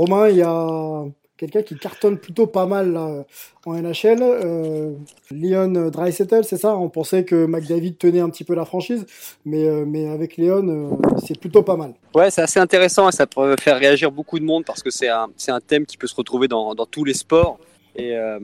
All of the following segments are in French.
Romain, il y a quelqu'un qui cartonne plutôt pas mal en NHL. Euh, Leon c'est ça? On pensait que McDavid tenait un petit peu la franchise, mais, euh, avec Leon, euh, c'est plutôt pas mal. Ouais, c'est assez intéressant et ça peut faire réagir beaucoup de monde parce que c'est un, thème qui peut se retrouver dans tous les sports. Et euh,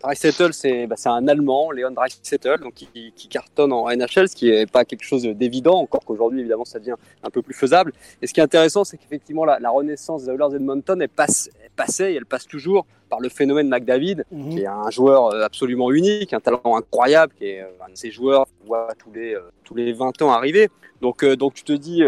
Dreisettel, c'est bah, c'est un Allemand, Leon Dreisettel, donc qui, qui cartonne en NHL, ce qui n'est pas quelque chose d'évident, encore qu'aujourd'hui, évidemment, ça devient un peu plus faisable. Et ce qui est intéressant, c'est qu'effectivement, la, la renaissance des Oilers Edmonton, elle, passe, elle passait et elle passe toujours par le phénomène McDavid, Mhm. qui est un joueur euh, absolument unique, un talent incroyable, qui est euh, un de ces joueurs qu'on voit tous les, tous les 20 ans arriver. Donc, euh, donc tu te dis,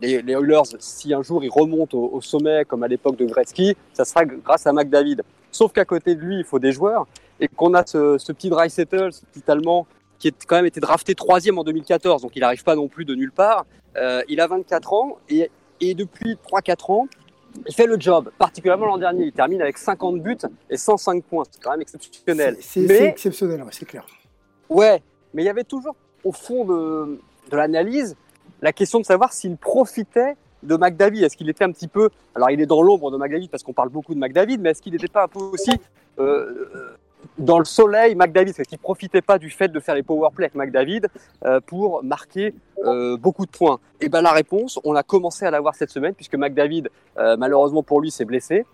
les, les Oilers, si un jour ils remontent au, au sommet, comme à l'époque de Gretzky, ça sera grâce à McDavid. Sauf qu'à côté de lui, il faut des joueurs, et qu'on a ce, ce petit Dreisettel, ce petit Allemand, qui a quand même été drafté troisième en 2014, donc il n'arrive pas non plus de nulle part. Euh, il a 24 ans, et, et depuis 3-4 ans, il fait le job, particulièrement l'an dernier. Il termine avec 50 buts et 105 points. C'est quand même exceptionnel. C'est exceptionnel, ouais, c'est clair. Ouais, mais il y avait toujours au fond de, de l'analyse la question de savoir s'il profitait de McDavid. Est-ce qu'il était un petit peu. Alors, il est dans l'ombre de McDavid parce qu'on parle beaucoup de McDavid, mais est-ce qu'il n'était pas un peu aussi euh, euh, dans le soleil McDavid Est-ce qu'il profitait pas du fait de faire les power plays avec McDavid euh, pour marquer beaucoup de points Et ben la réponse, on a commencé à l'avoir cette semaine puisque McDavid, malheureusement pour lui, s'est blessé.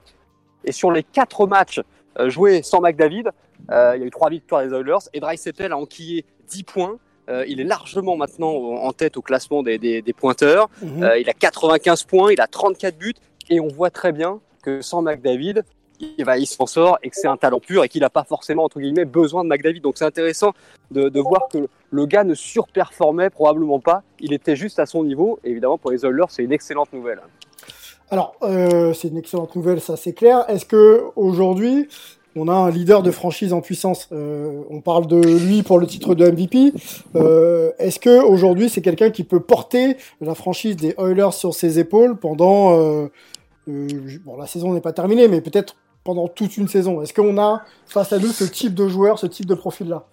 Et sur les quatre matchs joués sans McDavid, il y a eu trois victoires des Oilers et Dreisettel a enquillé 10 points. Euh, il est largement maintenant en tête au classement des, des, des pointeurs. Mhm. Euh, il a 95 points, il a 34 buts et on voit très bien que sans McDavid, il, va, il s'en sort et que c'est un talent pur et qu'il n'a pas forcément entre guillemets besoin de McDavid. Donc c'est intéressant de, de voir que le gars ne surperformait probablement pas. Il était juste à son niveau. Et évidemment pour les Oilers, c'est une excellente nouvelle. Alors, euh, c'est une excellente nouvelle, ça c'est clair. Est-ce que aujourd'hui, on a un leader de franchise en puissance. Euh, On parle de lui pour le titre de MVP. Euh, Est-ce que aujourd'hui, c'est quelqu'un qui peut porter la franchise des Oilers sur ses épaules pendant euh, bon, la saison n'est pas terminée, mais peut-être pendant toute une saison? Est-ce qu'on a face à nous ce type de joueur, ce type de profil-là?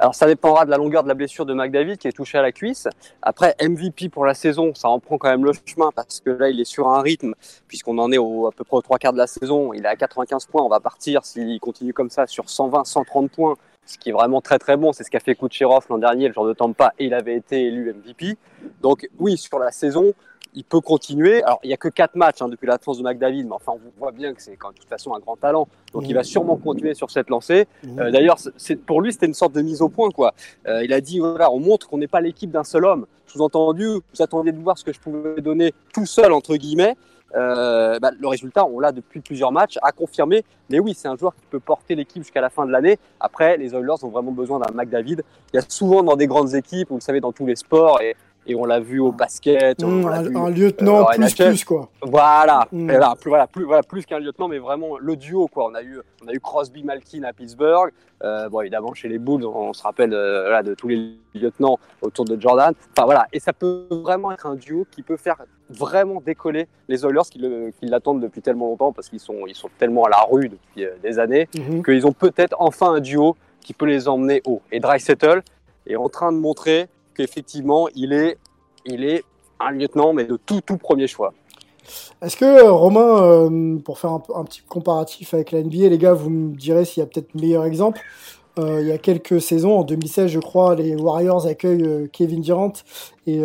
Alors ça dépendra de la longueur de la blessure de McDavid qui est touché à la cuisse. Après MVP pour la saison, ça en prend quand même le chemin parce que là il est sur un rythme puisqu'on en est à peu près aux trois quarts de la saison. Il est à 95 points. On va partir s'il continue comme ça sur 120, 130 points, ce qui est vraiment très très bon. C'est ce qu'a fait Kucherov l'an dernier, le genre de Tampa, et il avait été élu MVP. Donc oui, sur la saison, il peut continuer. Alors, il n'y a que quatre matchs hein, depuis la France de McDavid, mais enfin, on voit bien que c'est quand même de toute façon un grand talent. Donc, il va sûrement continuer sur cette lancée. Euh, D'ailleurs, pour lui, c'était une sorte de mise au point, quoi. Euh, il a dit voilà, on montre qu'on n'est pas l'équipe d'un seul homme. Sous-entendu, vous attendiez de voir ce que je pouvais donner tout seul entre guillemets. Euh, bah, le résultat, on l'a depuis plusieurs matchs, a confirmé. Mais oui, c'est un joueur qui peut porter l'équipe jusqu'à la fin de l'année. Après, les Oilers ont vraiment besoin d'un McDavid. Il y a souvent dans des grandes équipes, vous le savez, dans tous les sports, et, et on l'a vu au basket. Mmh, on un, lieutenant euh, plus quoi. Voilà, Mm. Et voilà, plus, voilà, plus, voilà, plus qu'un lieutenant, mais vraiment le duo quoi. On a eu, on a eu Crosby, Malkin à Pittsburgh. Euh, bon, évidemment chez les Bulls, on, on se rappelle euh, voilà, de tous les lieutenants autour de Jordan. Enfin voilà, et ça peut vraiment être un duo qui peut faire vraiment décoller les Oilers qui l'attendent depuis tellement longtemps parce qu'ils sont, ils sont tellement à la rue depuis euh, des années Mhm. qu'ils ont peut-être enfin un duo qui peut les emmener haut. Et Dreisettel est en train de montrer qu'effectivement il est, il est un lieutenant, mais de tout tout premier choix. Est-ce que, euh, Romain, euh, pour faire un, petit comparatif avec la NBA, les gars, vous me direz s'il y a peut-être meilleur exemple il y a quelques saisons, en 2016 je crois, les Warriors accueillent Kevin Durant et,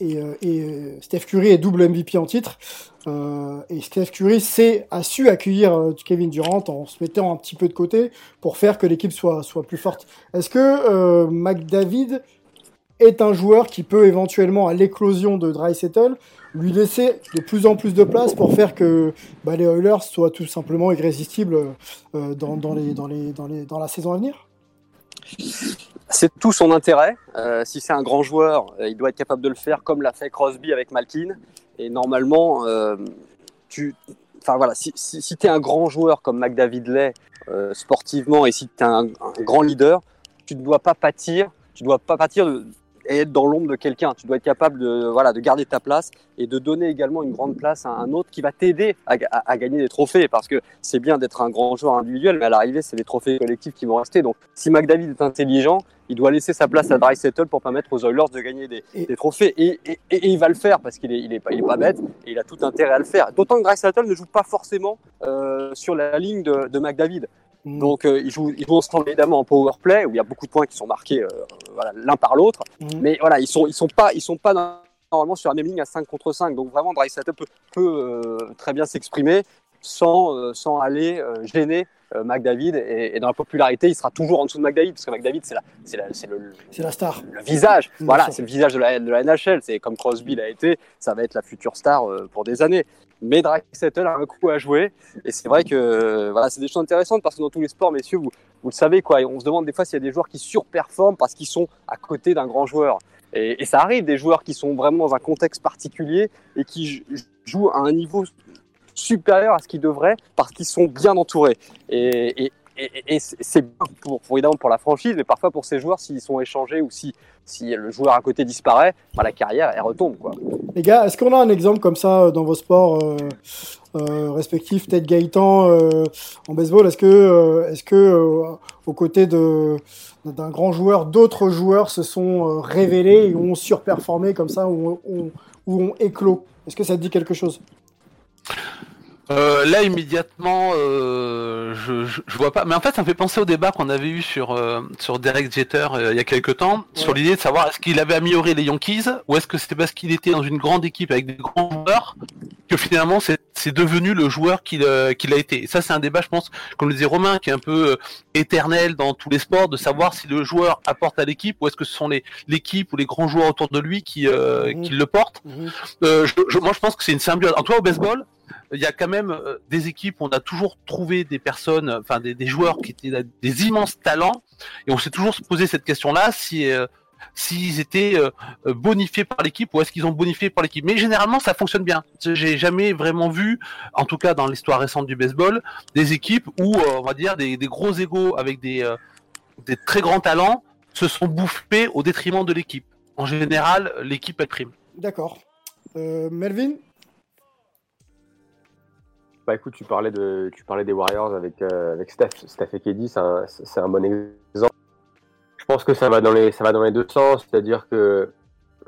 et, Steph Curry est double MVP en titre. et Steph Curry sait, a su accueillir Kevin Durant en se mettant un petit peu de côté pour faire que l'équipe soit, soit plus forte. Est-ce que McDavid est un joueur qui peut éventuellement, à l'éclosion de Dry Settle, lui laisser de plus en plus de place pour faire que bah, les Oilers soient tout simplement irrésistibles euh, dans, dans, les, dans, les, dans, les, dans la saison à venir c'est tout son intérêt. Euh, si c'est un grand joueur, euh, il doit être capable de le faire comme l'a fait Crosby avec Malkin. Et normalement, tu, voilà, si, si, tu es un grand joueur comme McDavid l'est sportivement et si tu es un, un, grand leader, tu ne dois pas pâtir, tu dois pas pâtir de, et être dans l'ombre de quelqu'un. Tu dois être capable de, voilà, de garder ta place et de donner également une grande place à un autre qui va t'aider à, gagner des trophées. Parce que c'est bien d'être un grand joueur individuel, mais à l'arrivée, c'est les trophées collectifs qui vont rester. Donc, si McDavid est intelligent, il doit laisser sa place à Dry Settle pour permettre aux Oilers de gagner des, des trophées. Et, et, et, il va le faire parce qu'il est, il est, pas, il est pas bête et il a tout intérêt à le faire. D'autant que Dry Settle ne joue pas forcément euh, sur la ligne de, de McDavid. Mm. Donc euh, ils, jouent, ils jouent ensemble évidemment en power play où il y a beaucoup de points qui sont marqués euh, voilà, l'un par l'autre. Mm. Mais voilà, ils sont, ils sont pas, ils sont pas normalement sur la même ligne à 5 contre 5. Donc vraiment, Dry peut, peut euh, très bien s'exprimer sans, sans aller gêner euh, McDavid et, et, dans la popularité, il sera toujours en dessous de McDavid parce que McDavid, c'est la, c'est la, c'est le, c'est la star, le visage. voilà, c'est le visage de la, de la NHL. C'est comme Crosby l'a été, ça va être la future star pour des années. Mais Drexler a un coup à jouer et c'est vrai que voilà, c'est des choses intéressantes parce que dans tous les sports, messieurs, vous, vous le savez quoi. On se demande des fois s'il y a des joueurs qui surperforment parce qu'ils sont à côté d'un grand joueur. Et, et, ça arrive des joueurs qui sont vraiment dans un contexte particulier et qui jouent à un niveau supérieur à ce qu'ils devraient parce qu'ils sont bien entourés. Et, c'est pour, pour, évidemment pour la franchise, mais parfois pour ces joueurs, s'ils sont échangés ou si, le joueur à côté disparaît, bah, la carrière, elle retombe. Les gars, est-ce qu'on a un exemple comme ça euh, dans vos sports euh, euh, respectifs Peut-être Gaëtan en baseball, est-ce que, est-ce que côtés d'un grand joueur, d'autres joueurs se sont révélés et ont surperformé comme ça ou ont, ou ont éclos? Est-ce que ça te dit quelque chose? Euh, là immédiatement, euh, je, je, vois pas. Mais en fait, ça me fait penser au débat qu'on avait eu sur euh, sur Derek Jeter euh, il y a quelques temps, ouais. sur l'idée de savoir est-ce qu'il avait amélioré les Yankees ou est-ce que c'était parce qu'il était dans une grande équipe avec des grands joueurs que finalement c'est devenu le joueur qu'il euh, qu'il a été. Et ça, c'est un débat, je pense, comme le disait Romain, qui est un peu éternel dans tous les sports, de savoir si le joueur apporte à l'équipe ou est-ce que ce sont les l'équipe ou les grands joueurs autour de lui qui mmh. qui le portent. Mmh. Je, je, moi, je pense que c'est une symbiose. En toi, au baseball il y a quand même euh, des équipes où on a toujours trouvé des personnes, enfin des, joueurs qui étaient des immenses talents, et on s'est toujours posé cette question-là si euh, s'ils étaient euh, bonifiés par l'équipe ou est-ce qu'ils ont bonifié par l'équipe. Mais généralement, ça fonctionne bien. J'ai jamais vraiment vu, en tout cas dans l'histoire récente du baseball, des équipes où on va dire des, gros égaux avec des des très grands talents se sont bouffés au détriment de l'équipe. En général, l'équipe elle prime. D'accord. Euh, Melvin? Bah écoute, tu parlais, de, tu parlais des Warriors avec, euh, avec Steph, Steph et KD, c'est un, un, bon exemple. Je pense que ça va dans les, ça va dans les deux sens, c'est-à-dire que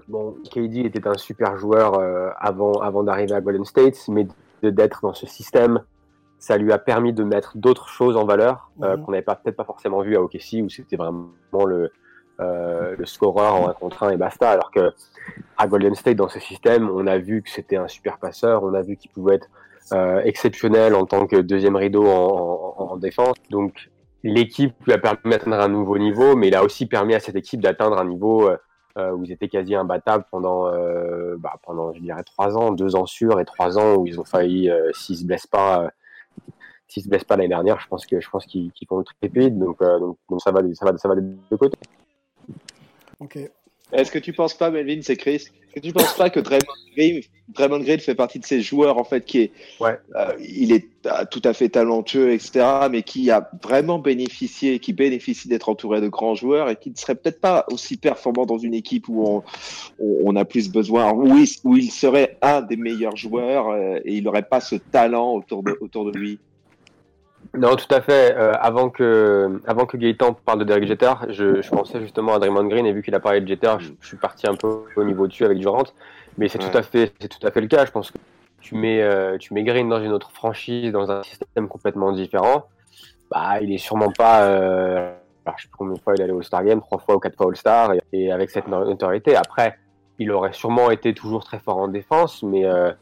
bon, KD était un super joueur euh, avant, avant d'arriver à Golden State, mais d'être dans ce système, ça lui a permis de mettre d'autres choses en valeur euh, mmh. qu'on n'avait peut-être pas forcément vu à OKC, où c'était vraiment le, euh, le scoreur en un contre un et basta. Alors que à Golden State, dans ce système, on a vu que c'était un super passeur, on a vu qu'il pouvait être exceptionnel en tant que deuxième rideau en, en, en défense. Donc l'équipe lui a permis d'atteindre un nouveau niveau, mais il a aussi permis à cette équipe d'atteindre un niveau euh, où ils étaient quasi imbattables pendant, euh, bah, pendant, je dirais, trois ans, deux ans sûrs et trois ans où ils ont failli, euh, s'ils se blessent pas, s'ils se blessent pas l'année dernière, je pense que je pense qu'ils qu font le triplé, donc, donc, donc ça va, ça va, ça va des deux côtés. Ok. Est-ce que tu penses pas, Melvin, c'est Chris, que tu penses pas que Draymond Green, Draymond Green fait partie de ces joueurs en fait qui est, ouais. euh, il est tout à fait talentueux, etc., mais qui a vraiment bénéficié, qui bénéficie d'être entouré de grands joueurs et qui ne serait peut-être pas aussi performant dans une équipe où on, on a plus besoin, où il, où il serait un des meilleurs joueurs euh, et il n'aurait pas ce talent autour de, autour de lui? Non, tout à fait. Euh, avant que, avant que Gaëtan parle de Derek Jeter, je, je, pensais justement à Draymond Green et vu qu'il a parlé de Jeter, je, je, suis parti un peu au niveau dessus avec Durant. Mais c'est ouais. tout à fait, c'est tout à fait le cas. Je pense que tu mets, euh, tu mets Green dans une autre franchise, dans un système complètement différent. Bah, il est sûrement pas euh, alors, je sais plus combien de fois il est allé au Star Game, trois fois ou quatre fois All-Star, et, et avec cette notoriété. Après, il aurait sûrement été toujours très fort en défense, mais euh,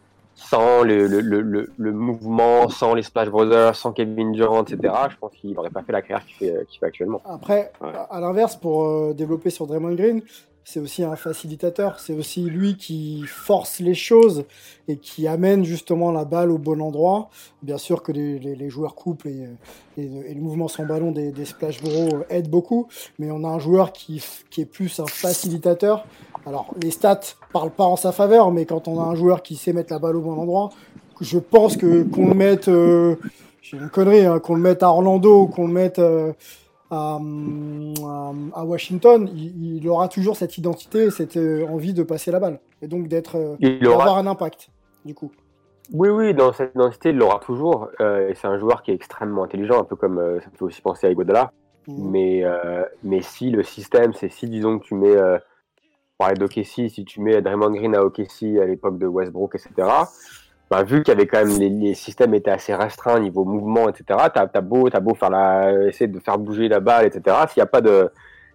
sans le, le, le, le, mouvement, sans les Splash Brothers, sans Kevin Durant, etc., je pense qu'il n'aurait pas fait la carrière qu'il fait, fait actuellement. Après, à l'inverse, pour euh, développer sur Draymond Green, c'est aussi un facilitateur, c'est aussi lui qui force les choses et qui amène justement la balle au bon endroit. Bien sûr que les, joueurs coupent et, le mouvement sans ballon des, Splash Bros aide beaucoup, mais on a un joueur qui, qui est plus un facilitateur. Alors les stats parlent pas en sa faveur, mais quand on a un joueur qui sait mettre la balle au bon endroit, je pense que qu'on le mette, euh, j'ai une connerie, hein, qu'on le mette à Orlando, qu'on le mette euh, à, à, Washington, il, il, aura toujours cette identité, cette euh, envie de passer la balle et donc d'être, euh, d'avoir un impact. Du coup. Oui, oui, dans cette identité, il l'aura toujours. Euh, c'est un joueur qui est extrêmement intelligent, un peu comme euh, ça me fait aussi penser à Iguodala. Mmh. Mais, euh, mais si le système, c'est si, disons que tu mets, euh, parler d'OKC, si tu mets Draymond Green à OKC à l'époque de Westbrook, etc., bah, vu qu'il y avait quand même les, les, systèmes étaient assez restreints niveau mouvement, etc. T'as as beau, as beau faire la, essayer de faire bouger la balle, etc. S'il n'y a pas de,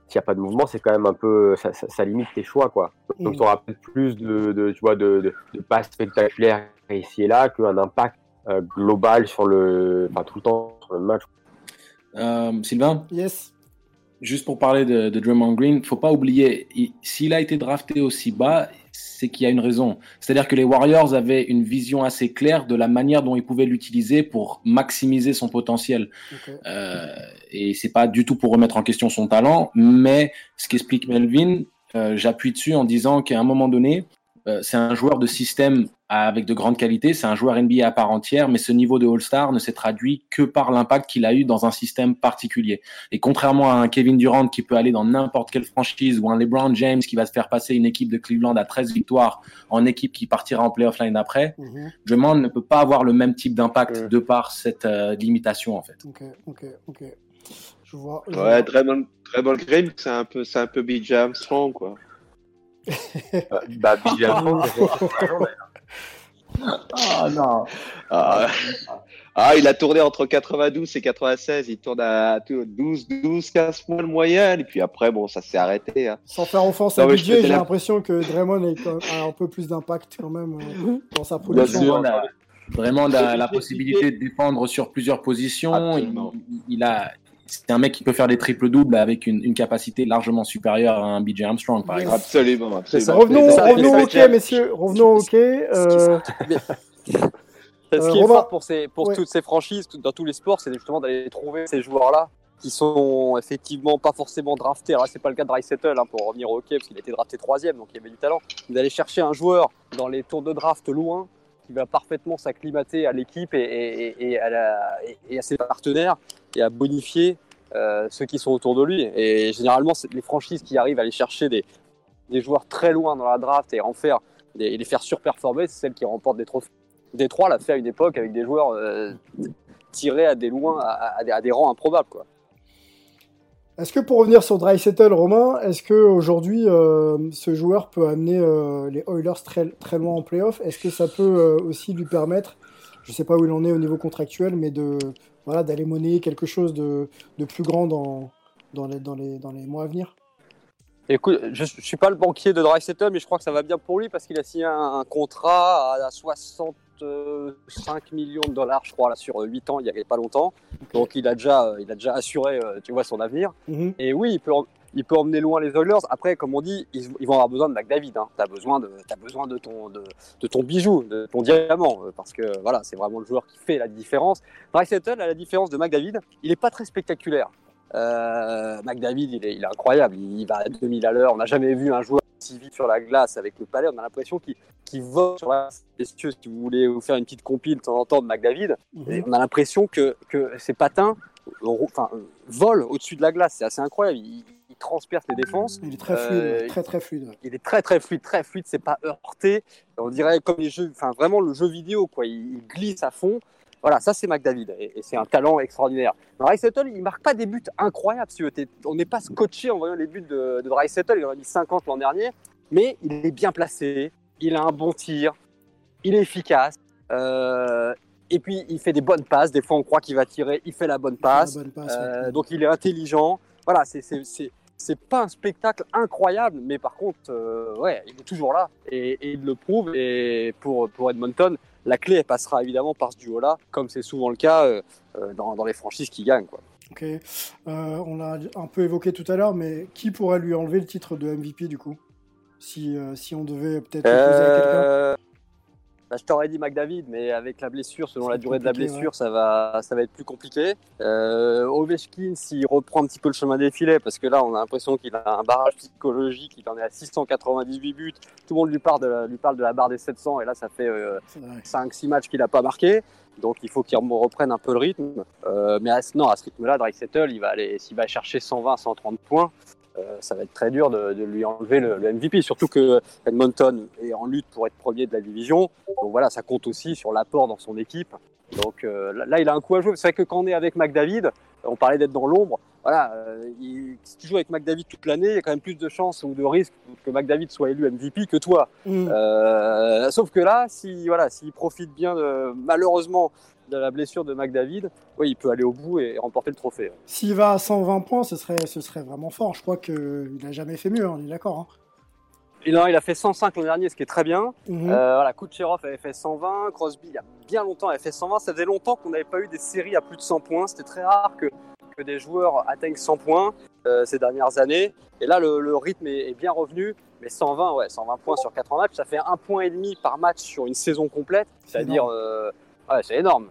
s'il y a pas de mouvement, c'est quand même un peu, ça, ça, ça, limite tes choix, quoi. Donc, mmh. tu auras peut-être plus de, de, tu vois, de, de, de passes spectaculaires ici et là qu'un impact euh, global sur le, enfin, tout le temps sur le match. Euh, Sylvain? Yes. Juste pour parler de, de Draymond Green, faut pas oublier, s'il a été drafté aussi bas, c'est qu'il y a une raison. C'est-à-dire que les Warriors avaient une vision assez claire de la manière dont ils pouvaient l'utiliser pour maximiser son potentiel. Okay. Euh, et c'est pas du tout pour remettre en question son talent, mais ce qu'explique Melvin, euh, j'appuie dessus en disant qu'à un moment donné, euh, c'est un joueur de système avec de grandes qualités, c'est un joueur NBA à part entière, mais ce niveau de All-Star ne s'est traduit que par l'impact qu'il a eu dans un système particulier. Et contrairement à un Kevin Durant qui peut aller dans n'importe quelle franchise ou un LeBron James qui va se faire passer une équipe de Cleveland à 13 victoires en équipe qui partira en playoff line après, mm -hmm. Drummond ne peut pas avoir le même type d'impact de par cette euh, limitation en fait. Ok, ok, ok. Je vois. Je ouais, Draymond, Draymond Green, c'est un peu, c'est un peu BJ Armstrong quoi. Bah, Ah non. Ah, ah, il a tourné entre 92 et 96. Il tourne à 12, 12, 15 points de moyenne. Et puis après, bon, ça s'est arrêté. Hein. Sans faire offense à DJ, j'ai l'impression que Draymond a un peu plus d'impact quand même euh, dans sa production. Vraiment, la, la possibilité de défendre sur plusieurs positions. Il, il, a, c'est un mec qui peut faire des triples doubles avec une, une, capacité largement supérieure à un BJ Armstrong, par exemple. Absolument. absolument. Revenons, ça, revenons au hockey, messieurs. Revenons au hockey. Euh... Ce qui est fort pour, ces, pour ouais. toutes ces franchises, dans tous les sports, c'est justement d'aller trouver ces joueurs-là qui sont effectivement pas forcément draftés. Alors c'est pas le cas de Rice hein, pour revenir au hockey, parce qu'il a été drafté troisième, donc il y avait du talent. D'aller chercher un joueur dans les tours de draft loin, qui va parfaitement s'acclimater à l'équipe et, et, et, à et, à ses partenaires et à bonifier euh, ceux qui sont autour de lui. Et généralement, les franchises qui arrivent à aller chercher des, des joueurs très loin dans la draft et en faire et les faire surperformer, c'est celles qui remportent des trophées. Détroit l'a fait à une époque avec des joueurs euh, tirés à des loin, à, à, des, rangs improbables, quoi. Est-ce que pour revenir sur Dry Settle, Romain, est-ce que aujourd'hui euh, ce joueur peut amener euh, les Oilers très, très loin en playoff? Est-ce que ça peut aussi lui permettre, je ne sais pas où il en est au niveau contractuel, mais de voilà d'aller monnayer quelque chose de, de plus grand dans, dans, les, dans, les, dans les mois à venir Écoute, je ne suis pas le banquier de Dry Settle, mais je crois que ça va bien pour lui parce qu'il a signé un, un contrat à 60 5 millions de dollars, je crois, là, sur 8 ans, il n'y avait pas longtemps. Okay. Donc, il a déjà, il a déjà assuré, tu vois, son avenir. Mm -hmm. Et oui, il peut, il peut emmener loin les Oilers. Après, comme on dit, ils, ils vont avoir besoin de McDavid. Hein. Tu as besoin, de, as besoin de, ton, de, de, ton bijou, de ton diamant. Parce que, voilà, c'est vraiment le joueur qui fait la différence. Bryce Settle, à la différence de McDavid, il n'est pas très spectaculaire. Euh, McDavid, il est, il est incroyable. Il va à 2000 à l'heure. On n'a jamais vu un joueur si vite sur la glace avec le palais. On a l'impression qu'il qu vole sur la messieurs, si vous voulez vous faire une petite compile de temps en temps de McDavid. -hmm. on a l'impression que, que ses patins enfin, volent au-dessus de la glace. C'est assez incroyable. Il, il, transperce les défenses. Il est très fluide, euh, très très fluide. Il est très très fluide, très fluide. C'est pas heurté. On dirait comme les jeux, enfin vraiment le jeu vidéo quoi. Il, il glisse à fond. Voilà, ça c'est McDavid et, et c'est un talent extraordinaire. Dry Settle, il marque pas des buts incroyables. Si on n'est pas scotché en voyant les buts de, de Dry Settle. Il en a mis 50 l'an dernier, mais il est bien placé. Il a un bon tir. Il est efficace. Euh, et puis il fait des bonnes passes. Des fois, on croit qu'il va tirer. Il fait la bonne passe. La bonne passe euh, ouais. Donc il est intelligent. voilà, c'est c'est pas un spectacle incroyable, mais par contre, euh, ouais, il est toujours là et, et, il le prouve. Et pour, pour Edmonton, la clé, elle passera évidemment par ce duo-là, comme c'est souvent le cas euh, euh dans, dans, les franchises qui gagnent. Quoi. Ok, euh, on l'a un peu évoqué tout à l'heure, mais qui pourrait lui enlever le titre de MVP du coup? Si, si on devait peut-être poser à quelqu'un? Bah, je t'aurais dit McDavid, mais avec la blessure, selon la durée de la blessure, ouais. ça, va, ça va être plus compliqué. Euh, Ovechkin, s'il reprend un petit peu le chemin des filets, parce que là, on a l'impression qu'il a un barrage psychologique, il en est à 698 buts, tout le monde lui parle de la, lui parle de la barre des 700, et là, ça fait euh, 5-6 matchs qu'il n'a pas marqué. Donc il faut qu'il reprenne un peu le rythme. Euh, mais à, non, à ce rythme-là, Settle, il va aller, s'il va chercher 120, 130 points, euh, ça va être très dur de, de lui enlever le, le, MVP. Surtout que Edmonton est en lutte pour être premier de la division. Donc voilà, ça compte aussi sur l'apport dans son équipe. Donc euh, là, il a un coup à jouer. C'est vrai que quand on est avec McDavid, on parlait d'être dans l'ombre. Voilà, euh, il, si tu joues avec McDavid toute l'année, il y a quand même plus de chances ou de risques que McDavid soit élu MVP que toi. Mm. Sauf que là, si voilà, s'il profite bien, de, malheureusement, de la blessure de McDavid, oui, il peut aller au bout et remporter le trophée. S'il va à 120 points, ce serait, ce serait vraiment fort. Je crois qu'il n'a jamais fait mieux, on est d'accord. Hein. Il a, il a fait 105 l'an dernier, ce qui est très bien. Mm -hmm. euh, voilà, Kucherov avait fait 120, Crosby, il y a bien longtemps, avait fait 120. Ça faisait longtemps qu'on n'avait pas eu des séries à plus de 100 points. C'était très rare que, que des joueurs atteignent 100 points euh, ces dernières années. Et là, le, le rythme est, est, bien revenu. Mais 120, ouais, 120 points sur 80 matchs, ça fait un point et demi par match sur une saison complète. C'est-à-dire, euh, c'est énorme.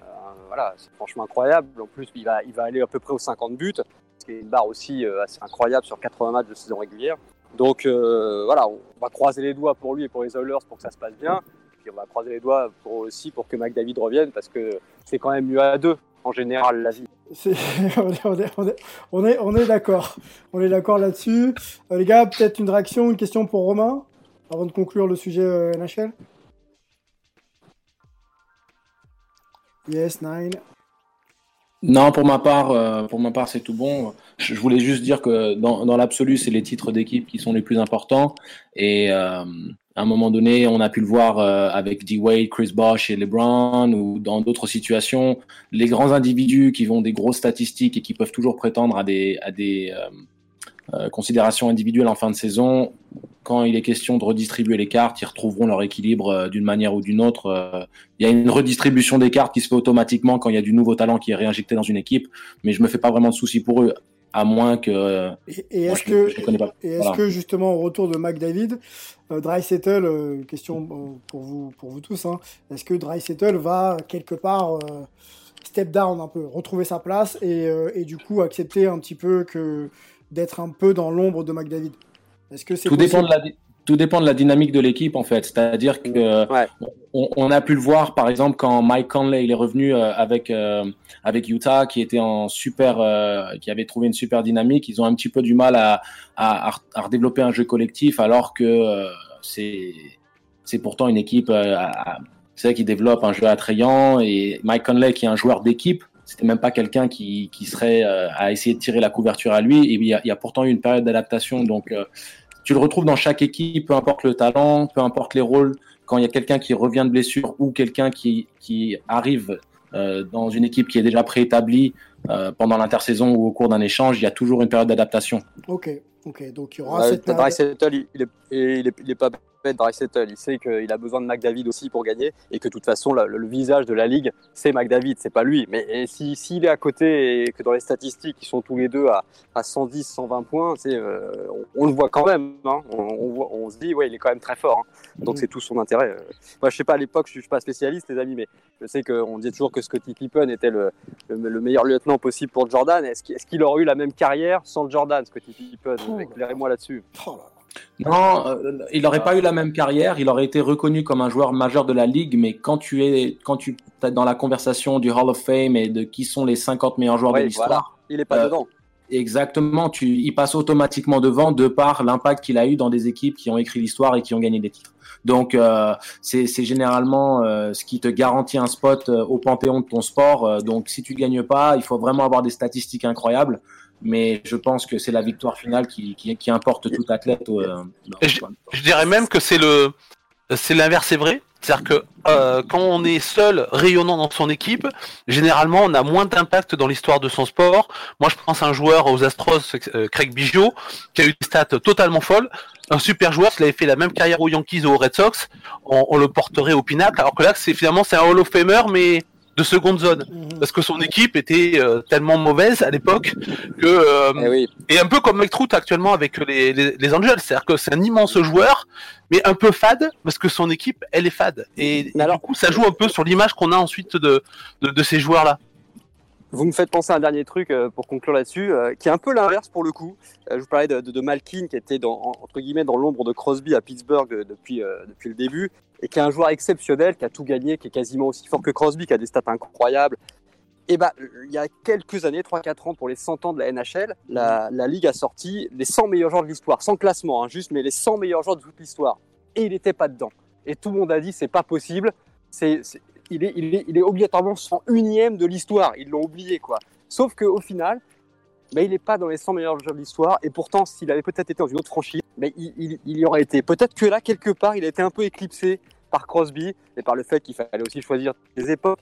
Voilà, c'est franchement incroyable. En plus, il va, il va aller à peu près aux 50 buts, ce qui est une barre aussi euh, assez incroyable sur 80 matchs de saison régulière. Donc euh, voilà, on va croiser les doigts pour lui et pour les Oilers pour que ça se passe bien. Puis on va croiser les doigts aussi pour que McDavid revienne parce que c'est quand même mieux à deux en général la vie. On est, on est, d'accord. On est d'accord là-dessus. Euh, les gars, peut-être une réaction, une question pour Romain avant de conclure le sujet euh, NHL. Yes, nine. Non, pour ma part, euh, part, c'est tout bon. Je, voulais juste dire que dans, dans l'absolu, c'est les titres d'équipe qui sont les plus importants. Et euh, à un moment donné, on a pu le voir euh, avec D-Wade, Chris Bosh et LeBron, ou dans d'autres situations, les grands individus qui vont des grosses statistiques et qui peuvent toujours prétendre à des, à des considérations individuelles en fin de saison, quand il est question de redistribuer les cartes, ils retrouveront leur équilibre euh, d'une manière ou d'une autre. Euh, il y a une redistribution des cartes qui se fait automatiquement quand il y a du nouveau talent qui est réinjecté dans une équipe, mais je me fais pas vraiment de soucis pour eux, à moins que. Et, et est-ce que, je, je et est-ce voilà. que justement au retour de McDavid, euh, Dreisettle, euh, question euh, pour vous pour vous tous, hein, est-ce que Dreisettle va quelque part step down un peu, retrouver sa place et, et du coup accepter un petit peu que d'être un peu dans l'ombre de McDavid? Est-ce que c'est tout dépend de la tout dépend de la dynamique de l'équipe en fait. C'est-à-dire que ouais. on, on, a pu le voir par exemple quand Mike Conley il est revenu euh, avec euh, avec Utah qui était en super, euh, qui avait trouvé une super dynamique. Ils ont un petit peu du mal à à, à redévelopper un jeu collectif alors que euh, c'est c'est pourtant une équipe c'est qui développe un jeu attrayant et Mike Conley qui est un joueur d'équipe c'était même pas quelqu'un qui, qui serait euh, à essayer de tirer la couverture à lui. Et il y a, il y a pourtant eu une période d'adaptation. Donc, euh, tu le retrouves dans chaque équipe, peu importe le talent, peu importe les rôles. Quand il y a quelqu'un qui revient de blessure ou quelqu'un qui, qui arrive euh, dans une équipe qui est déjà préétablie euh, pendant l'intersaison ou au cours d'un échange, il y a toujours une période d'adaptation. Ok, ok. Donc il y aura cette période. il, il, est, il, est, il est pas Dreisettle, il sait qu'il a besoin de McDavid aussi pour gagner et que de toute façon le, le visage de la ligue c'est McDavid, c'est pas lui. Mais s'il si, est à côté et que dans les statistiques ils sont tous les deux à, à 110, 120 points, euh, on, on, le voit quand même. Hein. On, on, voit, on, se dit ouais il est quand même très fort. Hein. Donc mmh. c'est tout son intérêt. Moi je sais pas à l'époque, je suis pas spécialiste les amis, mais je sais qu'on disait toujours que Scottie Pippen était le, le, le meilleur lieutenant possible pour Jordan. Est-ce qu'il est qu aurait eu la même carrière sans Jordan, Scottie Pippen? Oh, Éclairez-moi là-dessus. Oh là. Non, euh, il n'aurait pas eu la même carrière. Il aurait été reconnu comme un joueur majeur de la ligue, mais quand tu es, quand tu es dans la conversation du Hall of Fame et de qui sont les 50 meilleurs joueurs ouais, de l'histoire, voilà. il n'est pas euh, dedans. Exactement, tu, il passe automatiquement devant de par l'impact qu'il a eu dans des équipes qui ont écrit l'histoire et qui ont gagné des titres. Donc euh, c'est généralement euh, ce qui te garantit un spot euh, au panthéon de ton sport. Donc si tu gagnes pas, il faut vraiment avoir des statistiques incroyables mais je pense que c'est la victoire finale qui, qui, qui importe tout athlète. Euh, je, je, dirais même que c'est le, c'est l'inverse, c'est vrai. C'est-à-dire que euh, quand on est seul, rayonnant dans son équipe, généralement on a moins d'impact dans l'histoire de son sport. Moi je pense à un joueur aux Astros, euh, Craig Biggio, qui a eu des stats totalement folles. Un super joueur, s'il avait fait la même carrière aux Yankees ou aux Red Sox, on, on le porterait au pinacle. Alors que là, c'est finalement c'est un Hall of Famer, mais de seconde zone. Parce que son équipe était euh, tellement mauvaise à l'époque que euh, et un peu comme Mike Trout actuellement avec les, les, les Angels. C'est-à-dire que c'est un immense joueur mais un peu fade parce que son équipe elle est fade. Et, et du coup ça joue un peu sur l'image qu'on a ensuite de, de, de ces joueurs là vous me faites penser à un dernier truc euh, pour conclure là-dessus, qui est un peu l'inverse pour le coup. Je vous parlais de, de, de, Malkin qui était dans, entre guillemets dans l'ombre de Crosby à Pittsburgh depuis, depuis le début, et qui est un joueur exceptionnel, qui a tout gagné, qui est quasiment aussi fort que Crosby, qui a des stats incroyables. Et bah, il y a quelques années, 3-4 ans, pour les 100 ans de la NHL, la, Ligue a sorti les 100 meilleurs joueurs de l'histoire, sans classement, hein, juste, mais les 100 meilleurs joueurs de toute l'histoire. Et il n'était pas dedans. Et tout le monde a dit, c'est pas possible. Il est, obligatoirement 101ème de l'histoire. Ils l'ont oublié, quoi. Sauf qu'au final, bah, il n'est pas dans les 100 meilleurs joueurs de l'histoire. Et pourtant, s'il avait peut-être été dans une autre franchise, il, il, y aurait été. Peut-être que là, quelque part, il a été un peu éclipsé par Crosby et par le fait qu'il fallait aussi choisir des époques.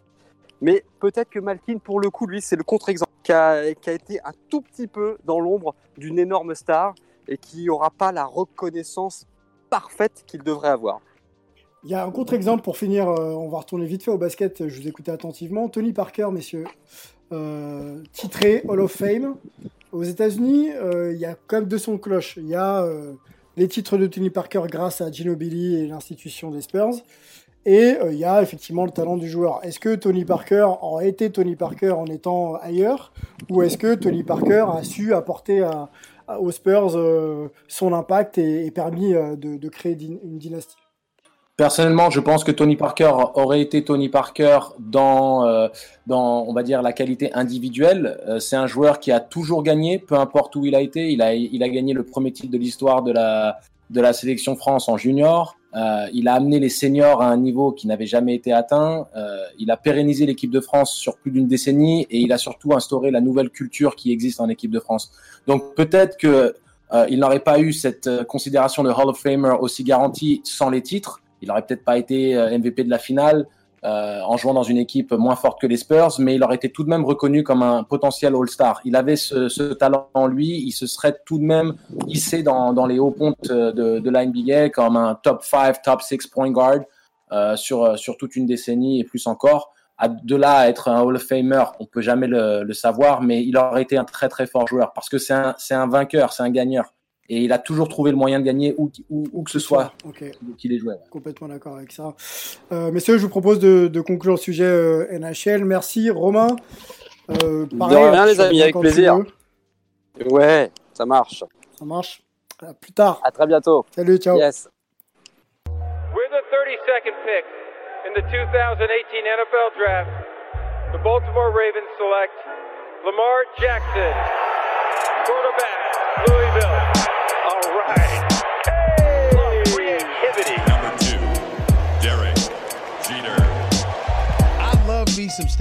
Mais peut-être que Malkin, pour le coup, lui, c'est le contre-exemple, qui a, été un tout petit peu dans l'ombre d'une énorme star et qui n'aura pas la reconnaissance parfaite qu'il devrait avoir. Il y a un contre-exemple pour finir, euh, on va retourner vite fait au basket, je vous écoutais attentivement. Tony Parker, messieurs, euh, titré Hall of Fame. Aux États-Unis, euh, il y a quand même deux sons de cloche. Il y a les titres de Tony Parker grâce à Ginobili et l'institution des Spurs. Et il y a effectivement le talent du joueur. Est-ce que Tony Parker aurait été Tony Parker en étant ailleurs? Ou est-ce que Tony Parker a su apporter aux Spurs son impact et, permis de, de créer une dynastie? Personnellement, je pense que Tony Parker aurait été Tony Parker dans, euh, dans on va dire, la qualité individuelle. Euh, c'est un joueur qui a toujours gagné, peu importe où il a été. Il a, il a gagné le premier titre de l'histoire de la, de la sélection France en junior. Euh, il a amené les seniors à un niveau qui n'avait jamais été atteint. Euh, il a pérennisé l'équipe de France sur plus d'une décennie et il a surtout instauré la nouvelle culture qui existe en équipe de France. Donc peut-être que euh, il n'aurait pas eu cette considération de Hall of Famer aussi garantie sans les titres. Il aurait peut-être pas été MVP de la finale euh, en jouant dans une équipe moins forte que les Spurs, mais il aurait été tout de même reconnu comme un potentiel All-Star. Il avait ce, talent en lui, il se serait tout de même hissé dans, les hauts pontes de, de la NBA comme un top 5, top 6 point guard euh, sur, sur toute une décennie et plus encore. De là à être un Hall of Famer, on peut jamais le, le savoir, mais il aurait été un très très fort joueur parce que c'est un, un vainqueur, c'est un gagneur et il a toujours trouvé le moyen de gagner où, où, où que ce soit okay. qu'il ait joué. Ouais. Complètement d'accord avec ça. Euh, messieurs, je vous propose de, de conclure le sujet euh, NHL. Merci, Romain. Euh, pareil, de rien, les amis, avec plaisir. Ouais, ça marche. Ça marche. À plus tard. À très bientôt. Salut, ciao. Yes. With the 32nd pick in the 2018 NFL Draft, the Baltimore Ravens select Lamar Jackson, quarterback,